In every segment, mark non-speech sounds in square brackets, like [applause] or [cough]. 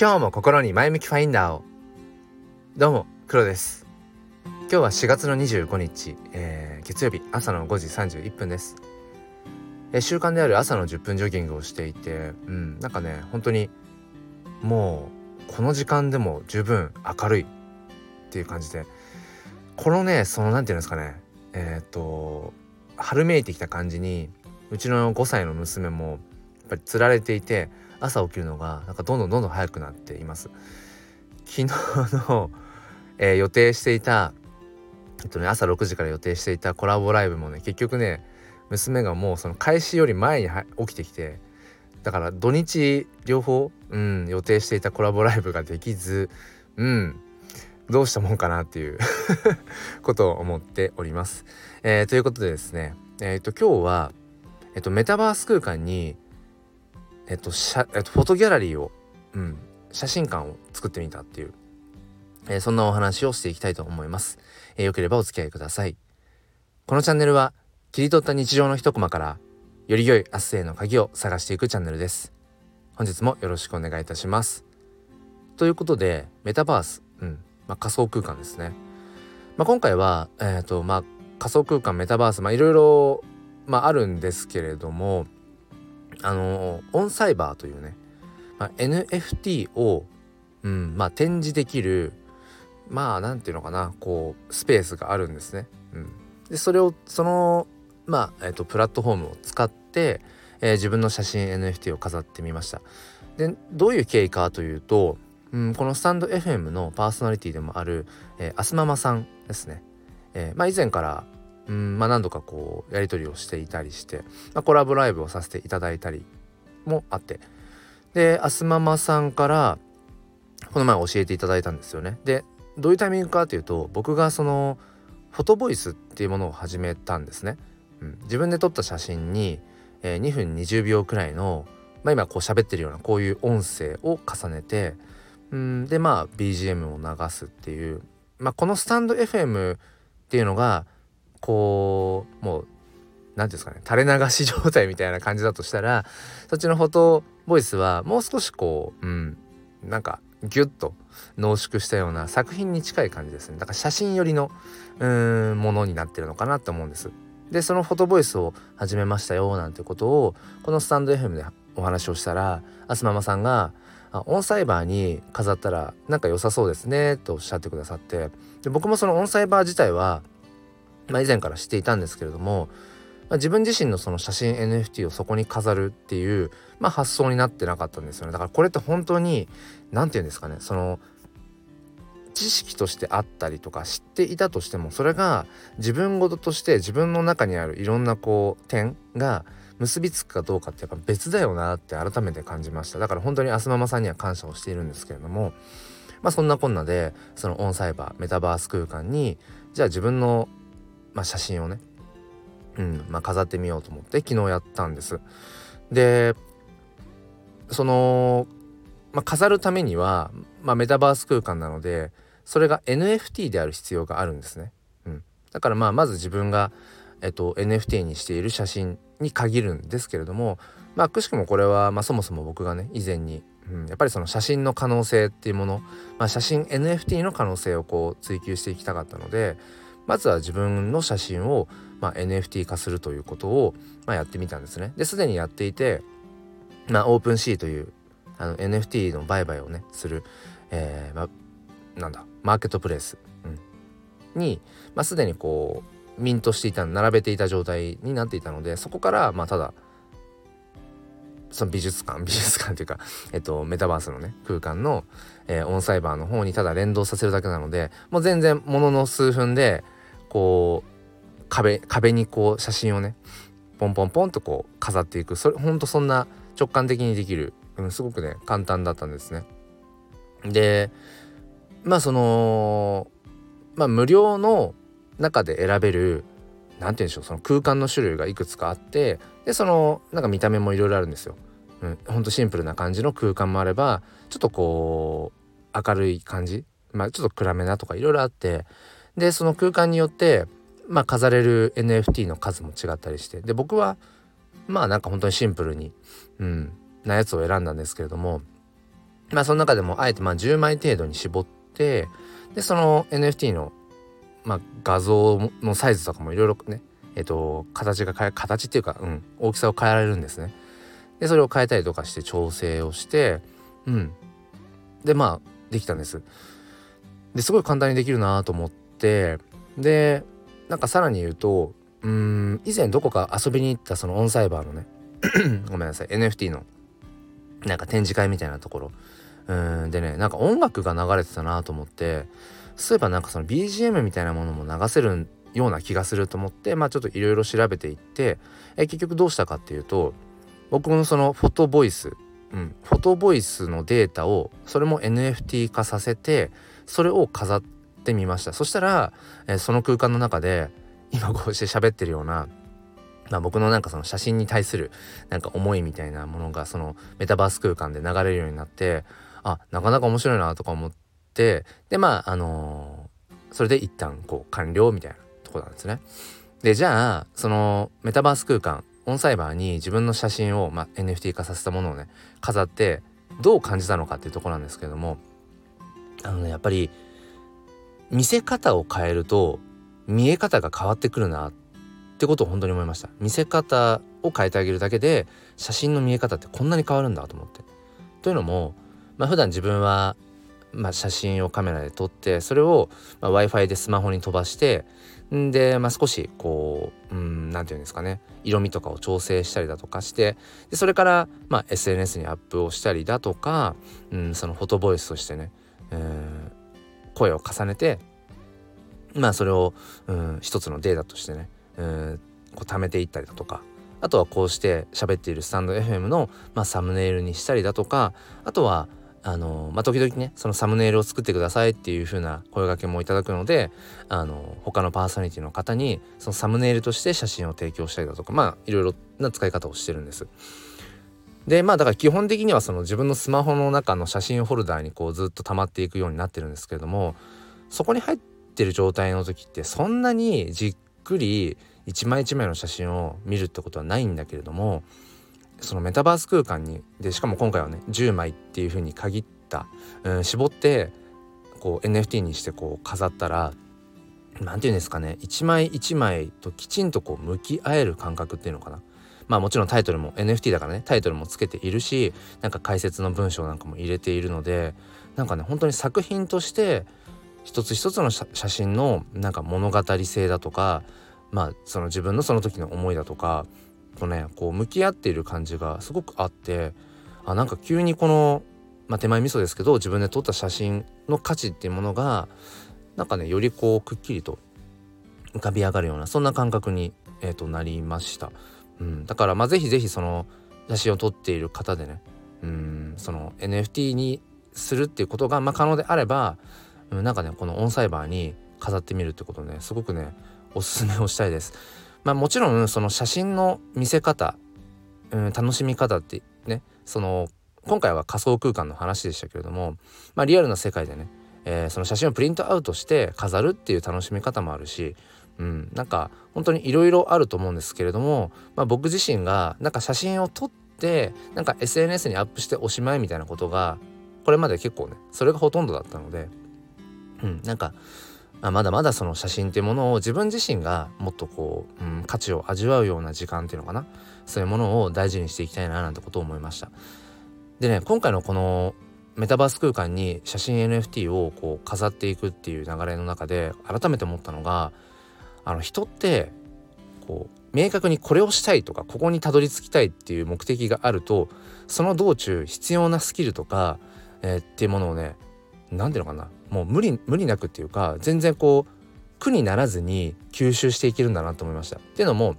今日も心に前向きファインダーを。どうも黒です。今日は4月の25日、えー、月曜日朝の5時31分です、えー、習慣である朝の10分ジョギングをしていてうんなんかね本当にもうこの時間でも十分明るいっていう感じで。このねその何て言うんですかねえっ、と春めいてきた感じにうちの5歳の娘もやっぱりつられていて朝起きるのがなんかどんどんどんどん早くなっています昨日の、えー、予定していたえっとね朝6時から予定していたコラボライブもね結局ね娘がもうその開始より前に起きてきてだから土日両方、うん、予定していたコラボライブができずうんどうしたもんかなっていう [laughs] ことを思っております。えー、ということでですねえっ、と今日は、えっ、と、メタバース空間にえっと、えっと、フォトギャラリーを、うん、写真館を作ってみたっていう、えー、そんなお話をしていきたいと思います。えー、よければお付き合いください。このチャンネルは、切り取った日常の一コマから、より良い明日への鍵を探していくチャンネルです。本日もよろしくお願いいたします。ということで、メタバース、うん、まあ、仮想空間ですね。まあ、今回は、えっ、ー、と、まあ、仮想空間、メタバース、まあ、いろいろ、まあ、あるんですけれども、あのオンサイバーというね、まあ、NFT を、うんまあ、展示できるまあなんていうのかなこうスペースがあるんですね。うん、でそれをそのまあ、えっと、プラットフォームを使って、えー、自分の写真 NFT を飾ってみました。でどういう経緯かというと、うん、このスタンド FM のパーソナリティでもある、えー、アスママさんですね。えーまあ、以前からうんまあ、何度かこうやり取りをしていたりして、まあ、コラボライブをさせていただいたりもあってでアスママさんからこの前教えていただいたんですよね。でどういうタイミングかというと僕がそのフォトボイスっていうものを始めたんですね。うん、自分で撮った写真に、えー、2分20秒くらいの、まあ、今こう喋ってるようなこういう音声を重ねてうんでまあ BGM を流すっていう、まあ、このスタンド FM っていうのがこうもう何ていうんですかね垂れ流し状態みたいな感じだとしたらそっちのフォトボイスはもう少しこううんなんかギュッと濃縮したような作品に近い感じですね。だから写真寄りのうんものになってるのかなって思うんです。でそのフォトボイスを始めましたよなんてことをこのスタンド FM でお話をしたらあすママさんがあオンサイバーに飾ったらなんか良さそうですねとおっしゃってくださって。で僕もそのオンサイバー自体はまあ、以前から知っていたんですけれども、まあ、自分自身のその写真 NFT をそこに飾るっていう、まあ、発想になってなかったんですよね。だからこれって本当に何て言うんですかねその知識としてあったりとか知っていたとしてもそれが自分事として自分の中にあるいろんなこう点が結びつくかどうかってやっぱ別だよなって改めて感じました。だから本当にアスママさんには感謝をしているんですけれどもまあそんなこんなでそのオンサイバーメタバース空間にじゃあ自分のまあ、写真をね、うんまあ、飾ってみようと思って昨日やったんです。でその、まあ、飾るためには、まあ、メタバース空間なのでそれが NFT である必要があるんですね。うん、だからまあまず自分が、えっと、NFT にしている写真に限るんですけれどもまあくしくもこれは、まあ、そもそも僕がね以前に、うん、やっぱりその写真の可能性っていうもの、まあ、写真 NFT の可能性をこう追求していきたかったのでまずは自分の写真を、まあ、NFT 化するということを、まあ、やってみたんですね。ですでにやっていて、まあ、オープンシーというあの NFT の売買をねする、えーま、なんだマーケットプレイス、うん、に、まあ、すでにこうミントしていた並べていた状態になっていたのでそこからまあただその美術館 [laughs] 美術館というか、えっと、メタバースのね空間の、えー、オンサイバーの方にただ連動させるだけなのでもう全然ものの数分でこう壁壁にこう写真をねポンポンポンとこう飾っていくそれほんとそんな直感的にできる、うん、すごくね簡単だったんですね。でまあそのまあ無料の中で選べる何て言うんでしょうその空間の種類がいくつかあってでそのなんか見た目もいろいろあるんですよ。うん、ほんとシンプルな感じの空間もあればちょっとこう明るい感じまあちょっと暗めなとかいろいろあってでその空間によってまあ飾れる NFT の数も違ったりしてで僕はまあなんか本当にシンプルに、うん、なやつを選んだんですけれどもまあその中でもあえてまあ10枚程度に絞ってでその NFT の、まあ、画像のサイズとかもいろいろねえっと形が変え形っていうか、うん、大きさを変えられるんですね。でそれを変えたりとかして調整をしてうんでまあできたんです。ですごい簡単にできるなと思ってでなんかさらに言うとうん以前どこか遊びに行ったそのオンサイバーのね [clears throat] ごめんなさい NFT のなんか展示会みたいなところ。うんでねなんか音楽が流れてたなと思ってそういえばなんかその BGM みたいなものも流せるような気がすると思ってまあちょっといろいろ調べていってえ結局どうしたかっていうと僕のそのフォトボイス、うん、フォトボイスのデータをそれも NFT 化させてそれを飾っててみましたそしたら、えー、その空間の中で今こうして喋ってるようなまあ、僕のなんかその写真に対するなんか思いみたいなものがそのメタバース空間で流れるようになってあなかなか面白いなとか思ってでまああのー、それで一旦こう完了みたいなとこなんですね。でじゃあそのメタバース空間オンサイバーに自分の写真を、まあ、NFT 化させたものをね飾ってどう感じたのかっていうとこなんですけどもあのねやっぱり見せ方を変えると見え方が変わってくるなってことを本当に思いました。見せ方を変えてあげるだけで写真の見え方ってこんなに変わるんだと思って。というのもまあ普段自分はまあ、写真をカメラで撮ってそれを、w i f i でスマホに飛ばしてんで、まあ、少しこう何て言うんですかね。色味とかを調整したりだとかしてでそれから、まあ、SNS にアップをしたりだとか、うん、そのフォトボイスとしてね、えー、声を重ねてまあそれを、うん、一つのデータとしてね、うん、こう貯めていったりだとかあとはこうして喋っているスタンド FM の、まあ、サムネイルにしたりだとかあとはあのまあ、時々ねそのサムネイルを作ってくださいっていう風な声掛けもいただくのであの他のパーソナリティの方にそのサムネイルとして写真を提供したりだとかまあいろいろな使い方をしてるんです。でまあだから基本的にはその自分のスマホの中の写真ホルダーにこうずっと溜まっていくようになってるんですけれどもそこに入ってる状態の時ってそんなにじっくり一枚一枚の写真を見るってことはないんだけれどもそのメタバース空間にでしかも今回はね10枚っていう風に限った、うん、絞ってこう NFT にしてこう飾ったら何て言うんですかね一枚一枚ときちんとこう向き合える感覚っていうのかな。まあもちろんタイトルも NFT だからねタイトルもつけているしなんか解説の文章なんかも入れているのでなんかね本当に作品として一つ一つの写真のなんか物語性だとかまあその自分のその時の思いだとかとねこう向き合っている感じがすごくあってあなんか急にこの、まあ、手前味噌ですけど自分で撮った写真の価値っていうものがなんかねよりこうくっきりと浮かび上がるようなそんな感覚に、えー、となりました、うん、だからまあ是非是非その写真を撮っている方でねうんその NFT にするっていうことが、まあ、可能であれば、うん、なんかねこのオンサイバーに飾ってみるってことねすごくねおすすめをしたいです。まあもちろんその写真の見せ方、うん、楽しみ方ってねその今回は仮想空間の話でしたけれども、まあ、リアルな世界でね、えー、その写真をプリントアウトして飾るっていう楽しみ方もあるし、うん、なんか本当にいろいろあると思うんですけれども、まあ、僕自身がなんか写真を撮ってなんか SNS にアップしておしまいみたいなことがこれまで結構ねそれがほとんどだったので、うん、なんかあまだまだその写真っていうものを自分自身がもっとこう、うん、価値を味わうような時間っていうのかなそういうものを大事にしていきたいななんてことを思いました。でね今回のこのメタバース空間に写真 NFT をこう飾っていくっていう流れの中で改めて思ったのがあの人ってこう明確にこれをしたいとかここにたどり着きたいっていう目的があるとその道中必要なスキルとか、えー、っていうものをね何ていうのかなもう無理無理なくっていうか全然こう苦にならずに吸収していけるんだなと思いました。っていうのも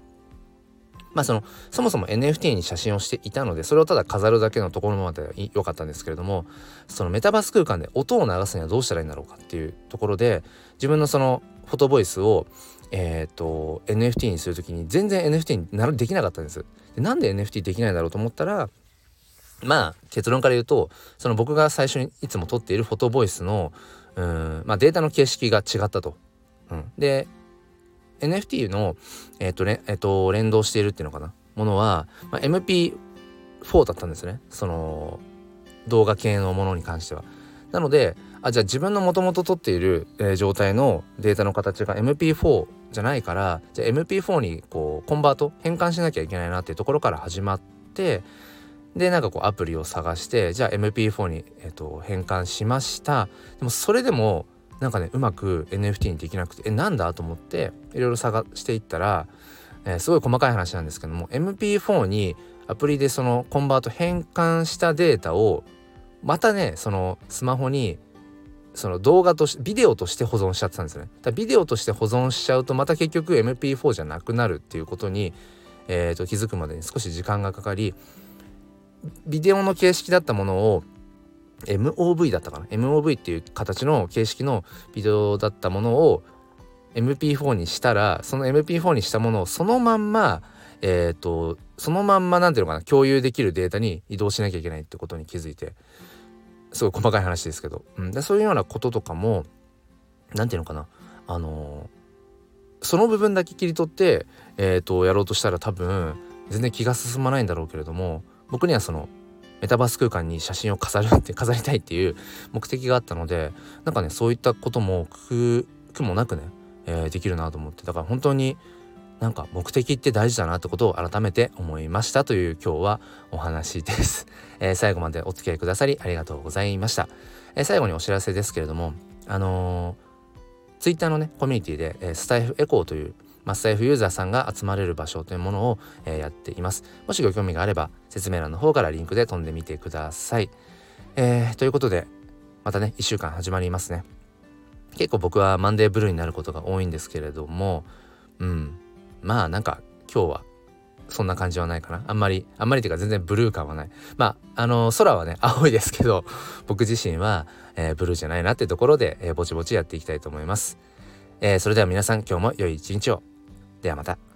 まあそのそもそも NFT に写真をしていたのでそれをただ飾るだけのところまで良かったんですけれどもそのメタバース空間で音を流すにはどうしたらいいんだろうかっていうところで自分のそのフォトボイスをえっ、ー、と NFT にする時に全然 NFT になるできなかったんです。でなんで NFT できないだろうと思ったらまあ結論から言うとその僕が最初にいつも撮っているフォトボイスのうん、まあ、データの形式が違ったと。うん、で NFT の、えーとえーと、連動しているっていうのかなものは、まあ、MP4 だったんですねその動画系のものに関しては。なのであじゃあ自分のもともと撮っている、えー、状態のデータの形が MP4 じゃないからじゃあ MP4 にこうコンバート変換しなきゃいけないなっていうところから始まってでなんかこうアプリを探してじゃあ MP4 に、えーと、変換しました。でもそれでもなんかねうまく NFT にできなくてえなんだと思っていろいろ探していったら、えー、すごい細かい話なんですけども MP4 にアプリでそのコンバート変換したデータをまたねそのスマホにその動画としてビデオとして保存しちゃってたんですね。だビデオとして保存しちゃうとまた結局 MP4 じゃなくなるっていうことに、えー、と気づくまでに少し時間がかかりビデオの形式だったものを MOV だったかな？MOV っていう形の形式のビデオだったものを MP4 にしたらその MP4 にしたものをそのまんまえっ、ー、とそのまんま何ていうのかな？共有できるデータに移動しなきゃいけないってことに気づいて。すごい細かい話ですけど、うん、でそういうようなこととかも何て言うのかな。あのー、その部分だけ切り取って、えーと、やろうとしたら多分全然気が進まないんだろうけれども僕にはそのメタバース空間に写真を飾るって飾りたいっていう目的があったのでなんかねそういったことも苦もなくね、えー、できるなと思って。だから本当になんか目的って大事だなってことを改めて思いましたという今日はお話です、[laughs] えー、最後までお付き合いくださりありがとうございました、えー、最後にお知らせですけれどもあのー、ツイッターのねコミュニティで、えスタイフエコーというまあ、スタイフユーザーさんが集まれる場所というものを、えやっています。もしご興味があれば説明欄の方からリンクで飛んでみてください、えということでまたね1週間始まりますね。結構僕はマンデーブルーになることが多いんですけれどもうん。まあなんか今日はそんな感じはないかな。あんまりあんまりっていうか全然ブルー感はない。まああの空はね [laughs] 青いですけど僕自身は、えー、ブルーじゃないなってところで、えー、ぼちぼちやっていきたいと思います、えー、それでは皆さん今日も良い一日を。ではまた。